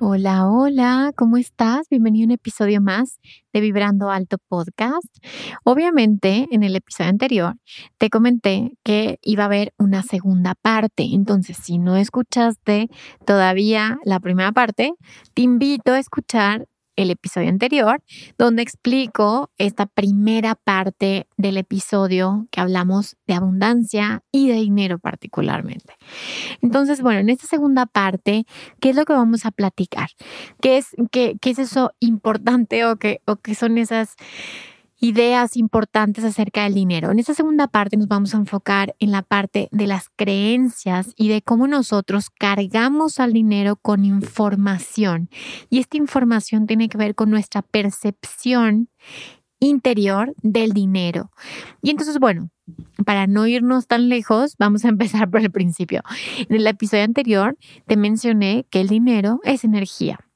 Hola, hola, ¿cómo estás? Bienvenido a un episodio más de Vibrando Alto Podcast. Obviamente, en el episodio anterior te comenté que iba a haber una segunda parte. Entonces, si no escuchaste todavía la primera parte, te invito a escuchar el episodio anterior, donde explico esta primera parte del episodio que hablamos de abundancia y de dinero particularmente. Entonces, bueno, en esta segunda parte, ¿qué es lo que vamos a platicar? ¿Qué es, qué, qué es eso importante o qué, o qué son esas ideas importantes acerca del dinero. En esta segunda parte nos vamos a enfocar en la parte de las creencias y de cómo nosotros cargamos al dinero con información. Y esta información tiene que ver con nuestra percepción interior del dinero. Y entonces, bueno, para no irnos tan lejos, vamos a empezar por el principio. En el episodio anterior te mencioné que el dinero es energía.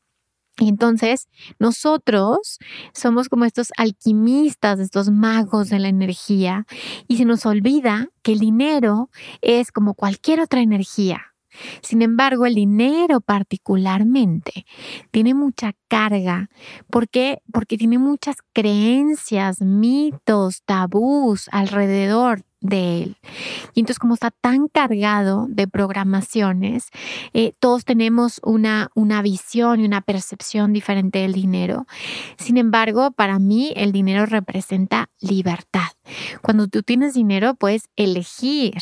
Entonces nosotros somos como estos alquimistas, estos magos de la energía, y se nos olvida que el dinero es como cualquier otra energía. Sin embargo, el dinero particularmente tiene mucha carga. ¿Por qué? Porque tiene muchas creencias, mitos, tabús alrededor de él. Y entonces como está tan cargado de programaciones, eh, todos tenemos una, una visión y una percepción diferente del dinero. Sin embargo, para mí el dinero representa libertad. Cuando tú tienes dinero puedes elegir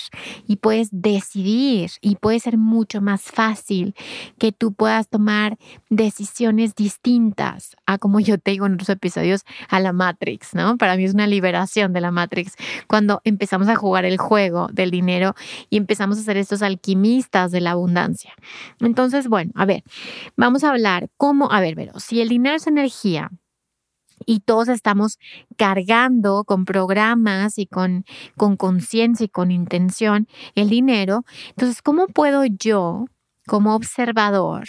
y puedes decidir y puede ser mucho más fácil que tú puedas tomar decisiones distintas a como yo te digo en otros episodios a la Matrix, ¿no? Para mí es una liberación de la Matrix cuando empezamos a jugar el juego del dinero y empezamos a ser estos alquimistas de la abundancia. Entonces, bueno, a ver, vamos a hablar cómo, a ver, pero si el dinero es energía, y todos estamos cargando con programas y con conciencia y con intención el dinero. Entonces, ¿cómo puedo yo, como observador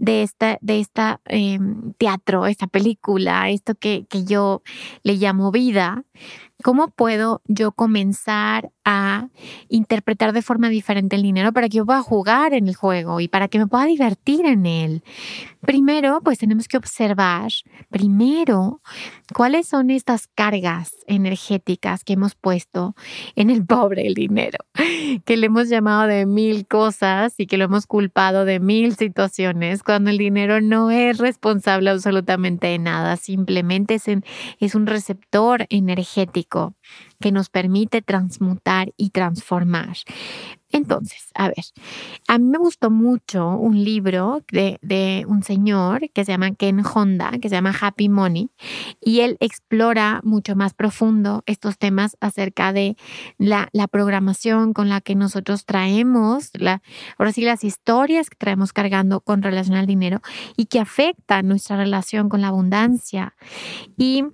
de esta, de esta em, teatro, esta película, esto que, que yo le llamo vida, ¿Cómo puedo yo comenzar a interpretar de forma diferente el dinero para que yo pueda jugar en el juego y para que me pueda divertir en él? Primero, pues tenemos que observar, primero, cuáles son estas cargas energéticas que hemos puesto en el pobre el dinero, que le hemos llamado de mil cosas y que lo hemos culpado de mil situaciones, cuando el dinero no es responsable absolutamente de nada, simplemente es, es un receptor energético que nos permite transmutar y transformar. Entonces, a ver, a mí me gustó mucho un libro de, un señor que se llama Ken Honda, que se llama Happy Money, y él explora mucho más profundo estos temas acerca de la, programación con la que nosotros traemos, la, ahora sí, las historias que traemos cargando con relación al dinero y que afectan nuestra relación con la abundancia. Y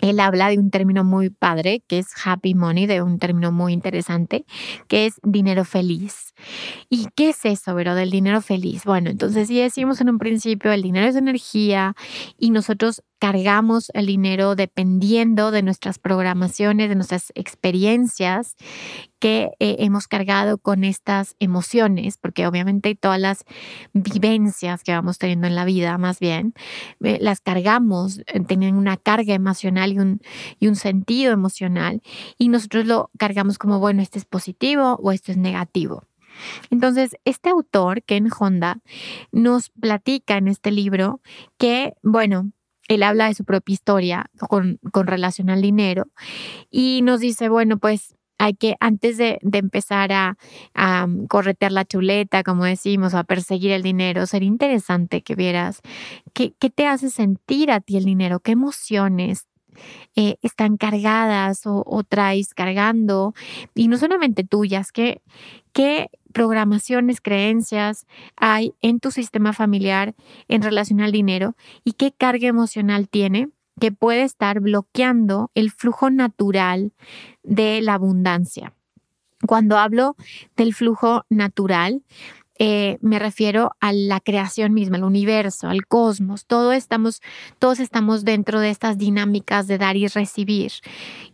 él habla de un término muy padre, que es happy money, de un término muy interesante, que es dinero feliz. ¿Y qué es eso, pero del dinero feliz? Bueno, entonces si decimos en un principio, el dinero es energía y nosotros cargamos el dinero dependiendo de nuestras programaciones, de nuestras experiencias que eh, hemos cargado con estas emociones, porque obviamente todas las vivencias que vamos teniendo en la vida, más bien, eh, las cargamos, eh, tienen una carga emocional y un, y un sentido emocional, y nosotros lo cargamos como, bueno, este es positivo o esto es negativo. Entonces, este autor, Ken Honda, nos platica en este libro que, bueno, él habla de su propia historia con, relación al dinero y nos dice, bueno, pues hay que, antes de, empezar a, a, corretear la chuleta, como decimos, a perseguir el dinero, sería interesante que vieras qué, qué te hace sentir a ti el dinero, qué emociones eh, están cargadas o, o, traes cargando, y no solamente tuyas, qué, qué programaciones, creencias hay en tu sistema familiar en relación al dinero y qué carga emocional tiene que puede estar bloqueando el flujo natural de la abundancia. Cuando hablo del flujo natural, eh, me refiero a la creación misma, al universo, al cosmos. Todos estamos, dentro de estas dinámicas de dar y recibir.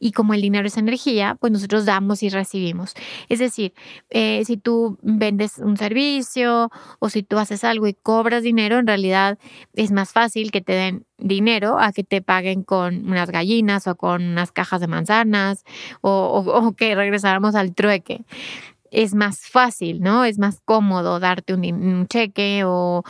Y como el dinero es energía, pues nosotros damos y recibimos. Es decir, eh, si tú vendes un servicio o si tú haces algo y cobras dinero, en realidad es más fácil que te den dinero a que te paguen con unas gallinas o con unas cajas de manzanas o que regresáramos al trueque es más fácil, ¿no? Es más cómodo darte un, cheque o,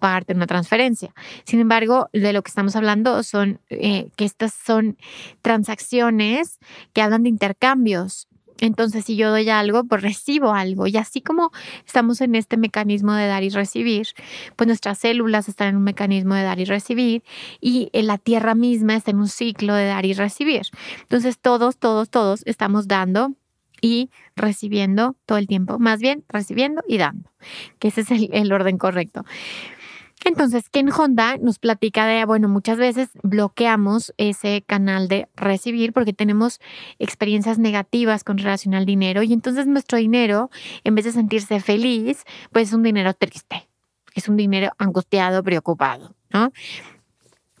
pagarte una transferencia. Sin embargo, de lo que estamos hablando son eh, que estas son transacciones que hablan de intercambios. Entonces, si yo doy algo, pues recibo algo. Y así como estamos en este mecanismo de dar y recibir, pues nuestras células están en un mecanismo de dar y recibir y la Tierra misma está en un ciclo de dar y recibir. Entonces, todos, todos, todos estamos dando y recibiendo todo el tiempo, más bien recibiendo y dando, que ese es el, orden correcto. Entonces, Ken Honda nos platica de, bueno, muchas veces bloqueamos ese canal de recibir porque tenemos experiencias negativas con relación al dinero y entonces nuestro dinero, en vez de sentirse feliz, pues es un dinero triste, es un dinero angustiado, preocupado, ¿no?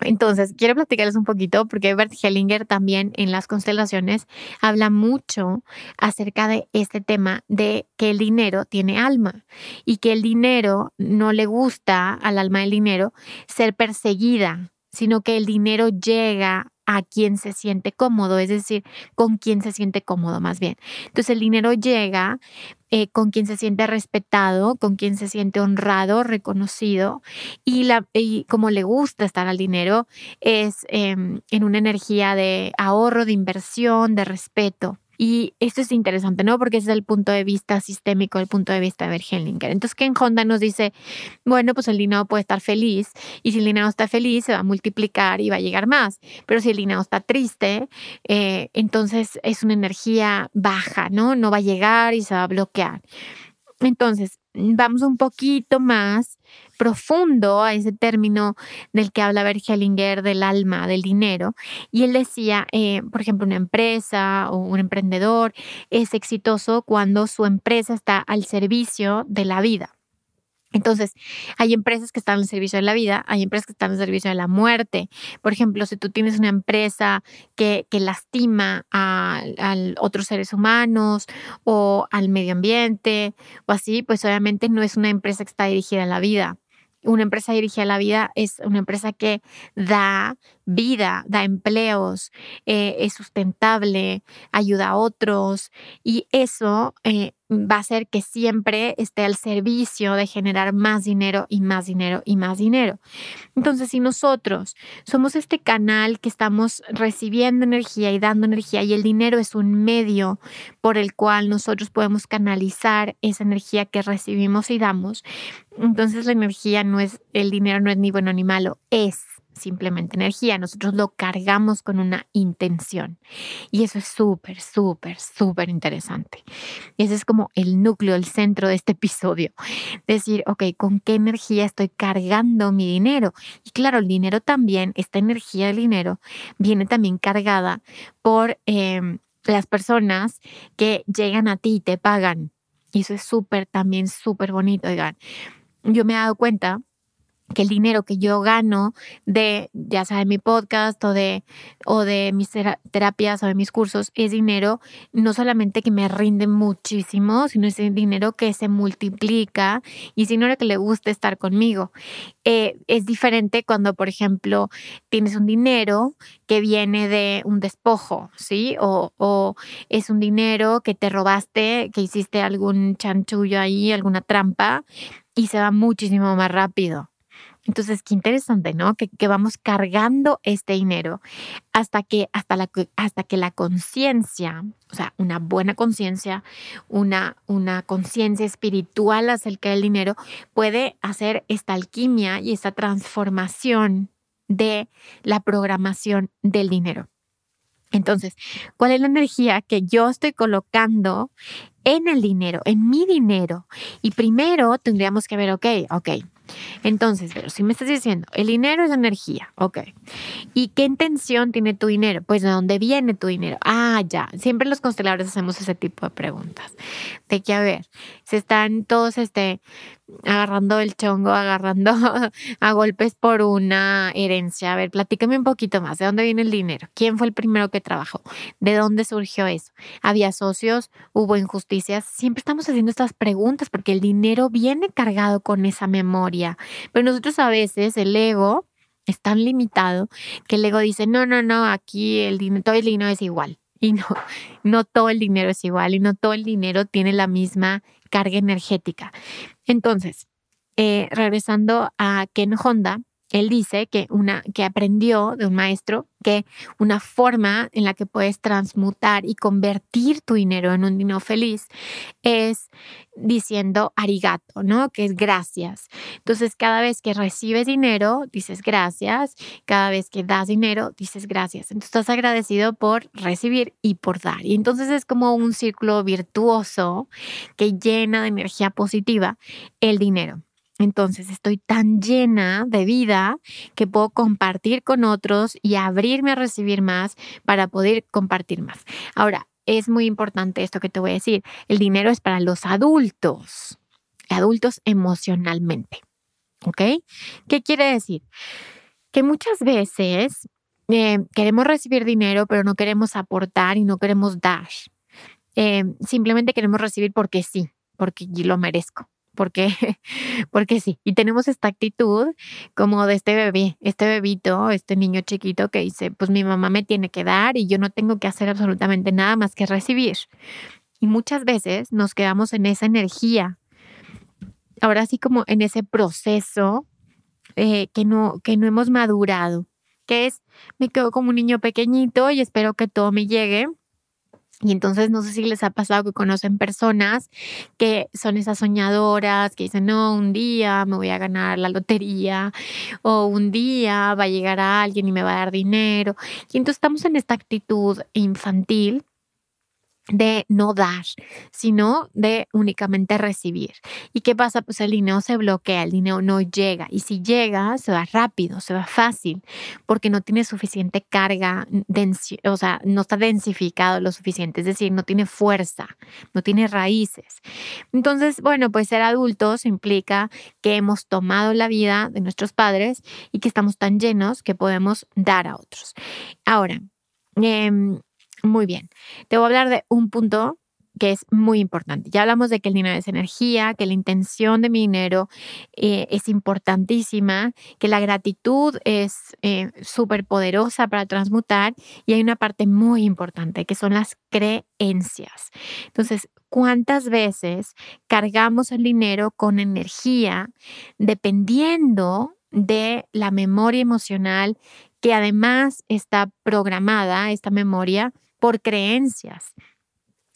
Entonces, quiero platicarles un poquito porque Bert Hellinger también en las constelaciones habla mucho acerca de este tema de que el dinero tiene alma y que el dinero no le gusta al alma del dinero ser perseguida, sino que el dinero llega a quien se siente cómodo, es decir, con quien se siente cómodo más bien. Entonces el dinero llega eh, con quien se siente respetado, con quien se siente honrado, reconocido y, la, y como le gusta estar al dinero es em, en una energía de ahorro, de inversión, de respeto. Y esto es interesante, ¿no? Porque ese es el punto de vista sistémico, el punto de vista de Bergenlinger. Entonces, Ken Honda nos dice, bueno, pues el dinero puede estar feliz y si el dinero está feliz se va a multiplicar y va a llegar más. Pero si el dinero está triste, eh, entonces es una energía baja, ¿no? No va a llegar y se va a bloquear. Entonces, vamos un poquito más profundo a ese término del que habla Bergelinger del alma, del dinero. Y él decía, eh, por ejemplo, una empresa o un emprendedor es exitoso cuando su empresa está al servicio de la vida. Entonces, hay empresas que están al servicio de la vida, hay empresas que están al servicio de la muerte. Por ejemplo, si tú tienes una empresa que, lastima a, a, otros seres humanos o al medio ambiente o así, pues obviamente no es una empresa que está dirigida a la vida. Una empresa dirigida a la vida es una empresa que da vida, da empleos, eh, es sustentable, ayuda a otros y eso eh, va a hacer que siempre esté al servicio de generar más dinero y más dinero y más dinero. Entonces, si nosotros somos este canal que estamos recibiendo energía y dando energía y el dinero es un medio por el cual nosotros podemos canalizar esa energía que recibimos y damos, entonces la energía no es, el dinero no es ni bueno ni malo, es simplemente energía, nosotros lo cargamos con una intención. Y eso es súper, súper, súper interesante. Y ese es como el núcleo, el centro de este episodio. Decir, ok, ¿con qué energía estoy cargando mi dinero? Y claro, el dinero también, esta energía del dinero, viene también cargada por em, las personas que llegan a ti y te pagan. Y eso es súper, también súper bonito. Oigan, yo me he dado cuenta que el dinero que yo gano de, ya sea de mi podcast o de, o de mis terapias o de mis cursos, es dinero no solamente que me rinde muchísimo, sino es dinero que se multiplica y es dinero que le gusta estar conmigo. Eh, es diferente cuando, por ejemplo, tienes un dinero que viene de un despojo, ¿sí? O, o es un dinero que te robaste, que hiciste algún chanchullo ahí, alguna trampa y se va muchísimo más rápido. Entonces, qué interesante, ¿no? Que, vamos cargando este dinero hasta que, hasta la, hasta que la conciencia, o sea, una buena conciencia, una, una conciencia espiritual acerca del dinero, puede hacer esta alquimia y esta transformación de la programación del dinero. Entonces, ¿cuál es la energía que yo estoy colocando en el dinero, en mi dinero? Y primero tendríamos que ver, ok, ok, entonces, pero si me estás diciendo, el dinero es energía, ok. ¿Y qué intención tiene tu dinero? Pues de dónde viene tu dinero. Ah, Siempre los consteladores hacemos ese tipo de preguntas. De que, a ver, se están todos este, agarrando el chongo, agarrando a golpes por una herencia. A ver, platícame un poquito más. ¿De dónde viene el dinero? ¿Quién fue el primero que trabajó? ¿De dónde surgió eso? ¿Había socios? ¿Hubo injusticias? Siempre estamos haciendo estas preguntas porque el dinero viene cargado con esa memoria. Pero nosotros a veces, el ego es tan limitado que el ego dice, no, no, no, aquí el dinero, todo el dinero es igual. Y no, no todo el dinero es igual y no todo el dinero tiene la misma carga energética. Entonces, eh, regresando a Ken Honda, él dice que, una, que aprendió de un maestro que una forma en la que puedes transmutar y convertir tu dinero en un dinero feliz es diciendo arigato, ¿no? Que es gracias. Entonces, cada vez que recibes dinero, dices gracias. Cada vez que das dinero, dices gracias. Entonces, estás agradecido por recibir y por dar. Y entonces es como un círculo virtuoso que llena de energía positiva el dinero. Entonces estoy tan llena de vida que puedo compartir con otros y abrirme a recibir más para poder compartir más. Ahora, es muy importante esto que te voy a decir. El dinero es para los adultos, adultos emocionalmente. ¿Ok? ¿Qué quiere decir? Que muchas veces eh, queremos recibir dinero, pero no queremos aportar y no queremos dar. Eh, simplemente queremos recibir porque sí, porque lo merezco porque, porque sí. Y tenemos esta actitud como de este bebé, este bebito, este niño chiquito que dice, pues mi mamá me tiene que dar y yo no tengo que hacer absolutamente nada más que recibir. Y muchas veces nos quedamos en esa energía, ahora sí como en ese proceso eh, que, no, que no hemos madurado, que es, me quedo como un niño pequeñito y espero que todo me llegue y entonces no sé si les ha pasado que conocen personas que son esas soñadoras que dicen, no, un día me voy a ganar la lotería o un día va a llegar alguien y me va a dar dinero. Y entonces estamos en esta actitud infantil de no dar, sino de únicamente recibir. ¿Y qué pasa? Pues el dinero se bloquea, el dinero no llega. Y si llega, se va rápido, se va fácil, porque no tiene suficiente carga, o sea, no está densificado lo suficiente, es decir, no tiene fuerza, no tiene raíces. Entonces, bueno, pues ser adultos implica que hemos tomado la vida de nuestros padres y que estamos tan llenos que podemos dar a otros. Ahora, eh, muy bien, te voy a hablar de un punto que es muy importante. Ya hablamos de que el dinero es energía, que la intención de mi dinero eh, es importantísima, que la gratitud es eh, súper poderosa para transmutar y hay una parte muy importante que son las creencias. Entonces, ¿cuántas veces cargamos el dinero con energía dependiendo de la memoria emocional que además está programada, esta memoria, por creencias.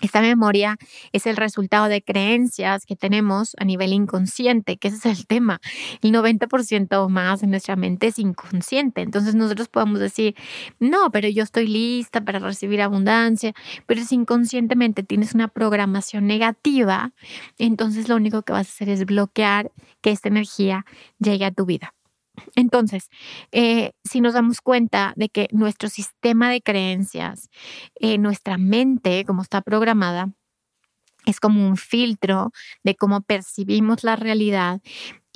Esta memoria es el resultado de creencias que tenemos a nivel inconsciente, que ese es el tema. El 90% o más de nuestra mente es inconsciente. Entonces nosotros podemos decir, no, pero yo estoy lista para recibir abundancia, pero si inconscientemente tienes una programación negativa, entonces lo único que vas a hacer es bloquear que esta energía llegue a tu vida. Entonces, eh, si nos damos cuenta de que nuestro sistema de creencias, eh, nuestra mente, como está programada, es como un filtro de cómo percibimos la realidad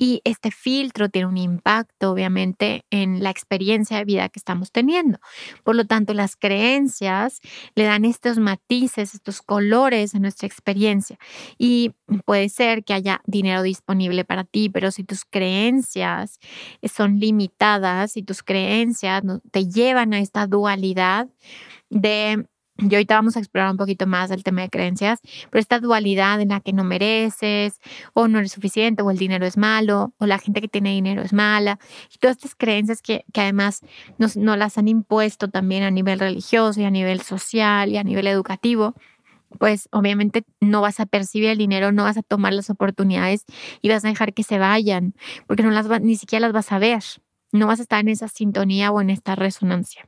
y este filtro tiene un impacto, obviamente, en la experiencia de vida que estamos teniendo. Por lo tanto, las creencias le dan estos matices, estos colores a nuestra experiencia. Y puede ser que haya dinero disponible para ti, pero si tus creencias son limitadas, y tus creencias te llevan a esta dualidad de Y ahorita vamos a explorar un poquito más el tema de creencias, pero esta dualidad en la que no mereces, o no eres suficiente, o el dinero es malo, o la gente que tiene dinero es mala, y todas estas creencias que, que además nos, las han impuesto también a nivel religioso y a nivel social y a nivel educativo, pues obviamente no vas a percibir el dinero, no vas a tomar las oportunidades y vas a dejar que se vayan, porque no las ni siquiera las vas a ver, no vas a estar en esa sintonía o en esta resonancia.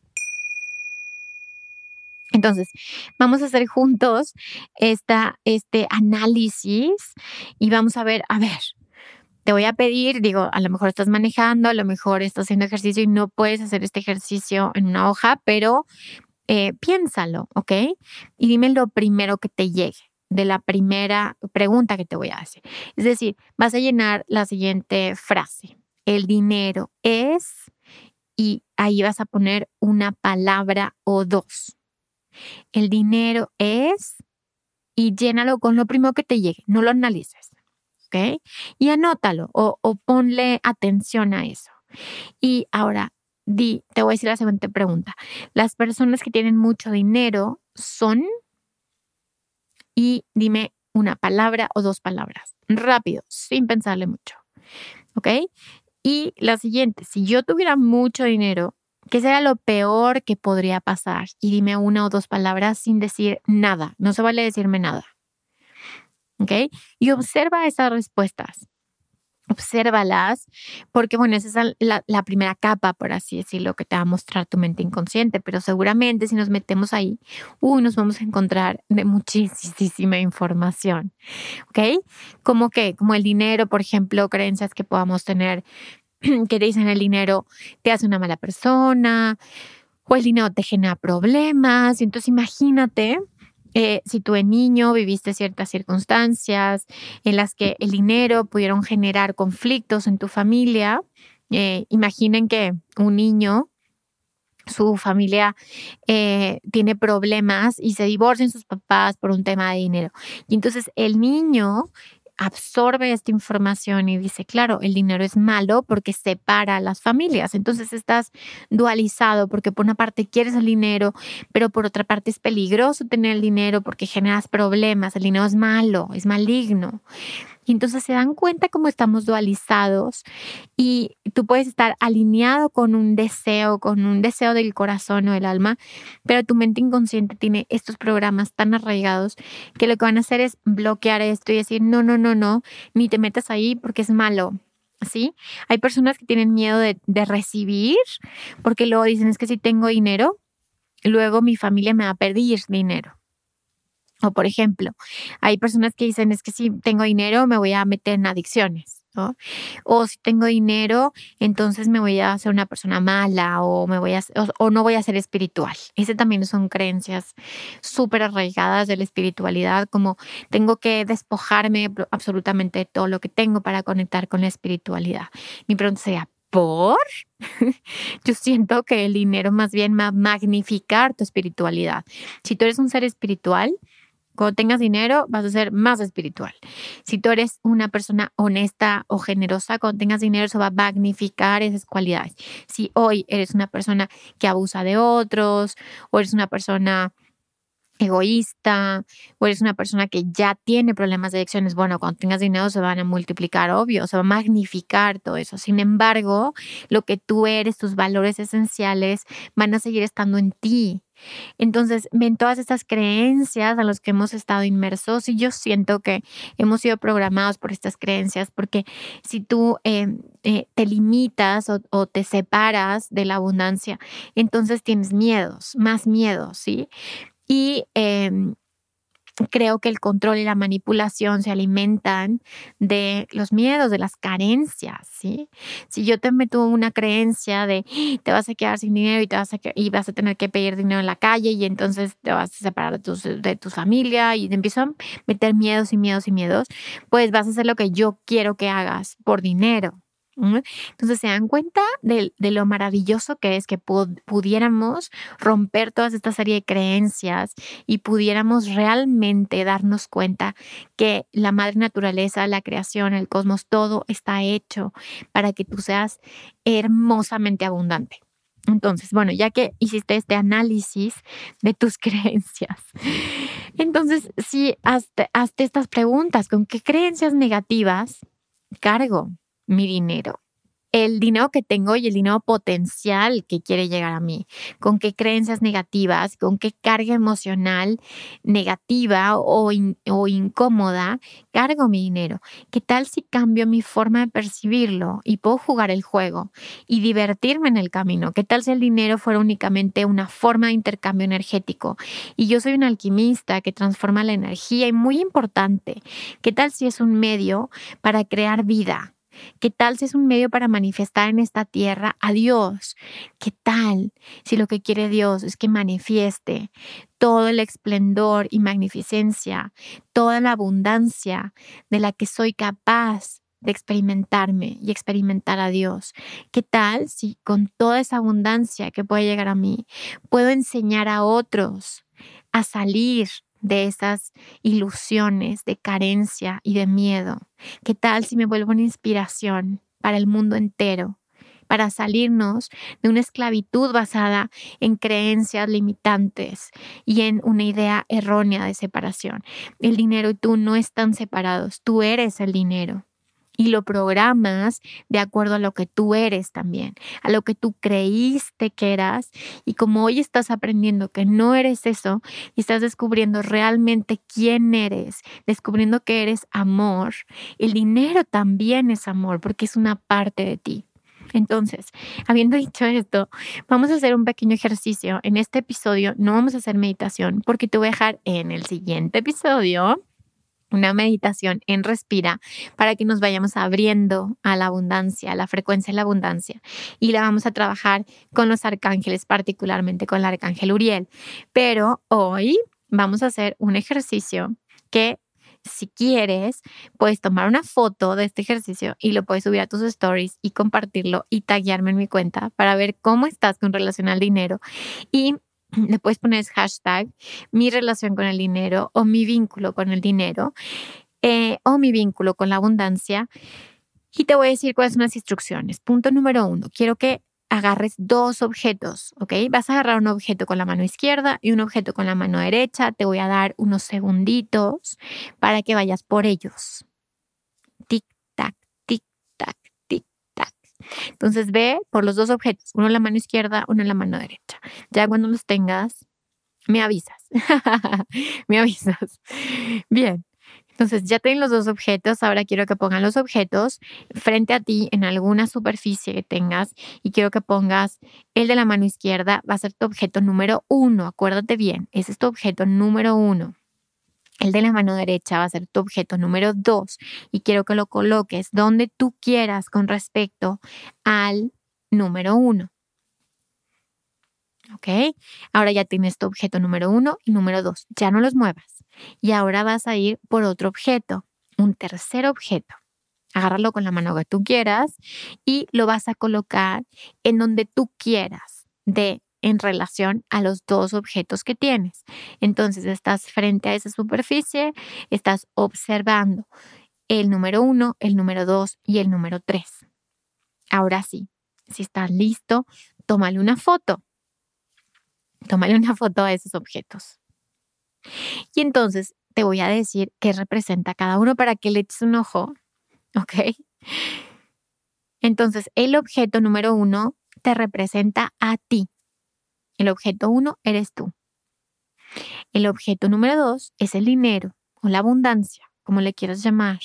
Entonces, vamos a hacer juntos esta, este análisis y vamos a ver, a ver, te voy a pedir, digo, a lo mejor estás manejando, a lo mejor estás haciendo ejercicio y no puedes hacer este ejercicio en una hoja, pero eh, piénsalo, ¿ok? Y dime lo primero que te llegue de la primera pregunta que te voy a hacer. Es decir, vas a llenar la siguiente frase. El dinero es, y ahí vas a poner una palabra o dos. El dinero es y llénalo con lo primero que te llegue, no lo analices, ¿ok? Y anótalo o, ponle atención a eso. Y ahora, di, te voy a decir la siguiente pregunta. Las personas que tienen mucho dinero son, y dime una palabra o dos palabras, rápido, sin pensarle mucho, ¿ok? Y la siguiente, si yo tuviera mucho dinero, ¿Qué sería lo peor que podría pasar? Y dime una o dos palabras sin decir nada. No se vale decirme nada. ¿Ok? Y observa esas respuestas. Obsérvalas, porque bueno, esa es la, la, primera capa, por así decirlo, que te va a mostrar tu mente inconsciente, pero seguramente si nos metemos ahí, uy, nos vamos a encontrar de muchísima información, ¿ok? Como que, como el dinero, por ejemplo, creencias que podamos tener que te dicen el dinero te hace una mala persona o el dinero te genera problemas. Entonces imagínate eh, si tú de niño viviste ciertas circunstancias en las que el dinero pudieron generar conflictos en tu familia. Eh, imaginen que un niño su familia eh, tiene problemas y se divorcian sus papás por un tema de dinero. Y entonces el niño absorbe esta información y dice, claro, el dinero es malo porque separa a las familias. Entonces estás dualizado porque por una parte quieres el dinero, pero por otra parte es peligroso tener el dinero porque generas problemas. El dinero es malo, es maligno. Y entonces se dan cuenta cómo estamos dualizados y tú puedes estar alineado con un deseo, con un deseo del corazón o del alma, pero tu mente inconsciente tiene estos programas tan arraigados que lo que van a hacer es bloquear esto y decir, no, no, no, no, ni te metas ahí porque es malo. ¿Sí? Hay personas que tienen miedo de, de recibir porque luego dicen es que si tengo dinero, luego mi familia me va a pedir dinero. O por ejemplo, hay personas que dicen, es que si tengo dinero me voy a meter en adicciones. ¿no? O si tengo dinero, entonces me voy a hacer una persona mala o me voy a o, no voy a ser espiritual. Ese también son creencias súper arraigadas de la espiritualidad, como tengo que despojarme absolutamente de todo lo que tengo para conectar con la espiritualidad. Mi pregunta sería, ¿por? Yo siento que el dinero más bien va a magnificar tu espiritualidad. Si tú eres un ser espiritual, cuando tengas dinero, vas a ser más espiritual. Si tú eres una persona honesta o generosa, cuando tengas dinero, eso va a magnificar esas cualidades. Si hoy eres una persona que abusa de otros, o eres una persona egoísta o eres una persona que ya tiene problemas de adicciones, bueno, cuando tengas dinero se van a multiplicar, obvio, se va a magnificar todo eso. Sin embargo, lo que tú eres, tus valores esenciales van a seguir estando en ti. Entonces, ven todas estas creencias a las que hemos estado inmersos y yo siento que hemos sido programados por estas creencias porque si tú eh, eh, te limitas o, o, te separas de la abundancia, entonces tienes miedos, más miedos, ¿sí? Y em, creo que el control y la manipulación se alimentan de los miedos, de las carencias, ¿sí? Si yo te meto una creencia de te vas a quedar sin dinero y, te vas a, y vas a tener que pedir dinero en la calle y entonces te vas a separar de, tus, de tu familia y te empiezo a meter miedos y miedos y miedos, pues vas a hacer lo que yo quiero que hagas por dinero, entonces se dan cuenta de, lo maravilloso que es que pudiéramos romper toda esta serie de creencias y pudiéramos realmente darnos cuenta que la madre naturaleza, la creación, el cosmos, todo está hecho para que tú seas hermosamente abundante. Entonces, bueno, ya que hiciste este análisis de tus creencias, entonces sí, hazte, hazte estas preguntas, ¿con qué creencias negativas cargo? Mi dinero el dinero que tengo y el dinero potencial que quiere llegar a mí, con qué creencias negativas, con qué carga emocional negativa o, o, incómoda cargo mi dinero. ¿Qué tal si cambio mi forma de percibirlo y puedo jugar el juego y divertirme en el camino? ¿Qué tal si el dinero fuera únicamente una forma de intercambio energético y yo soy un alquimista que transforma la energía y muy importante, ¿qué tal si es un medio para crear vida? ¿Qué tal si es un medio para manifestar en esta tierra a Dios? ¿Qué tal si lo que quiere Dios es que manifieste todo el esplendor y magnificencia, toda la abundancia de la que soy capaz de experimentarme y experimentar a Dios. ¿Qué tal si con toda esa abundancia que puede llegar a mí, puedo enseñar a otros a salir de esas ilusiones de carencia y de miedo? ¿Qué tal si me vuelvo una inspiración para el mundo entero? para salirnos de una esclavitud basada en creencias limitantes y en una idea errónea de separación. El dinero y tú no están separados, tú eres el dinero y lo programas de acuerdo a lo que tú eres también, a lo que tú creíste que eras. Y como hoy estás aprendiendo que no eres eso y estás descubriendo realmente quién eres, descubriendo que eres amor, el dinero también es amor porque es una parte de ti. Entonces, habiendo dicho esto, vamos a hacer un pequeño ejercicio. En este episodio no vamos a hacer meditación porque te voy a dejar en el siguiente episodio una meditación en respira para que nos vayamos abriendo a la abundancia, a la frecuencia de la abundancia. Y la vamos a trabajar con los arcángeles, particularmente con el arcángel Uriel. Pero hoy vamos a hacer un ejercicio que si quieres, puedes tomar una foto de este ejercicio y lo puedes subir a tus stories y compartirlo y taguearme en mi cuenta para ver cómo estás con relación al dinero. Y le puedes poner hashtag mi relación con el dinero o mi vínculo con el dinero eh, o mi vínculo con la abundancia. Y te voy a decir cuáles son las instrucciones. Punto número uno, quiero que agarres dos objetos, ¿ok? Vas a agarrar un objeto con la mano izquierda y un objeto con la mano derecha. Te voy a dar unos segunditos para que vayas por ellos. Entonces ve por los dos objetos, uno en la mano izquierda, uno en la mano derecha. Ya cuando los tengas, me avisas. me avisas. Bien. Entonces ya tienen los dos objetos, ahora quiero que pongan los objetos frente a ti en alguna superficie que tengas y quiero que pongas el de la mano izquierda, va a ser tu objeto número uno, acuérdate bien, ese es tu objeto número uno. El de la mano derecha va a ser tu objeto número dos y quiero que lo coloques donde tú quieras con respecto al número uno. ¿Ok? Ahora ya tienes tu objeto número uno y número dos. Ya no los muevas. Y ahora vas a ir por otro objeto, un tercer objeto. Agárralo con la mano que tú quieras y lo vas a colocar en donde tú quieras de en relación a los dos objetos que tienes. Entonces estás frente a esa superficie, estás observando el número uno, el número dos y el número tres. Ahora sí, si estás listo, tómale una foto. Tómale una foto a esos objetos. Y entonces te voy a decir qué representa cada uno para que le eches un ojo. ¿Ok? Entonces, el objeto número uno te representa a ti. El objeto uno eres tú. El objeto número dos es el dinero o la abundancia, como le quieras llamar.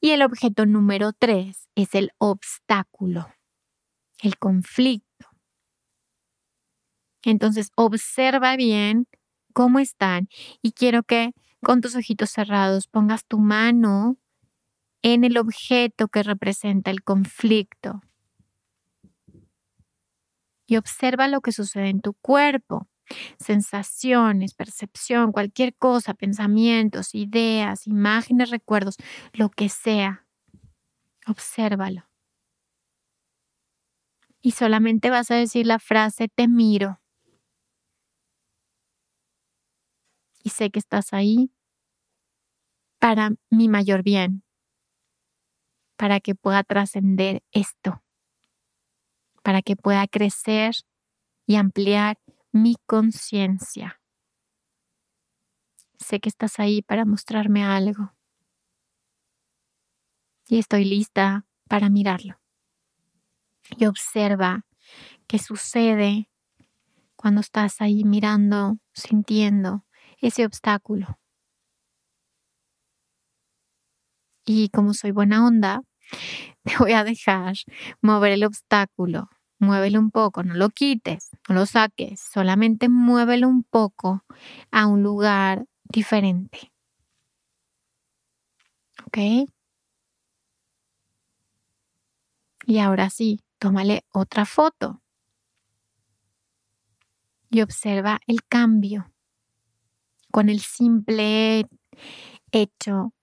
Y el objeto número tres es el obstáculo, el conflicto. Entonces, observa bien cómo están y quiero que con tus ojitos cerrados pongas tu mano en el objeto que representa el conflicto y observa lo que sucede en tu cuerpo. Sensaciones, percepción, cualquier cosa, pensamientos, ideas, imágenes, recuerdos, lo que sea. Obsérvalo. Y solamente vas a decir la frase te miro. Y sé que estás ahí para mi mayor bien, para que pueda trascender esto para que pueda crecer y ampliar mi conciencia. Sé que estás ahí para mostrarme algo y estoy lista para mirarlo. Y observa qué sucede cuando estás ahí mirando, sintiendo ese obstáculo. Y como soy buena onda, te voy a dejar mover el obstáculo muévelo un poco, no lo quites, no lo saques, solamente muévelo un poco a un lugar diferente. ¿Ok? Y ahora sí, tómale otra foto y observa el cambio con el simple hecho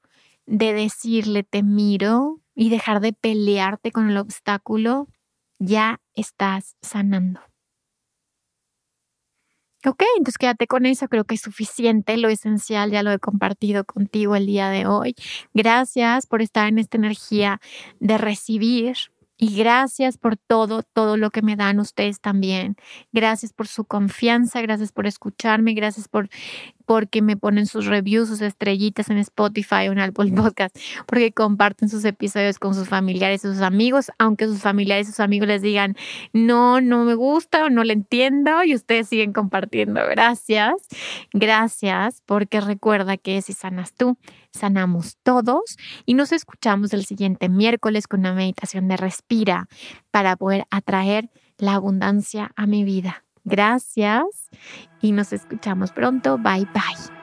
de decirle te miro y dejar de pelearte con el obstáculo ya estás sanando. Ok, entonces quédate con eso, creo que es suficiente, lo esencial ya lo he compartido contigo el día de hoy. Gracias por estar en esta energía de recibir, y gracias por todo, todo lo que me dan ustedes también. Gracias por su confianza, gracias por escucharme, gracias por porque me ponen sus reviews, sus estrellitas en Spotify o en Apple Podcast, porque comparten sus episodios con sus familiares y sus amigos, aunque sus familiares y sus amigos les digan, no, no me gusta o no le entiendo y ustedes siguen compartiendo. Gracias, gracias, porque recuerda que si sanas tú, sanamos todos y nos escuchamos el siguiente miércoles con una meditación de respira para poder atraer la abundancia a mi vida. Gracias y nos escuchamos pronto. Bye bye.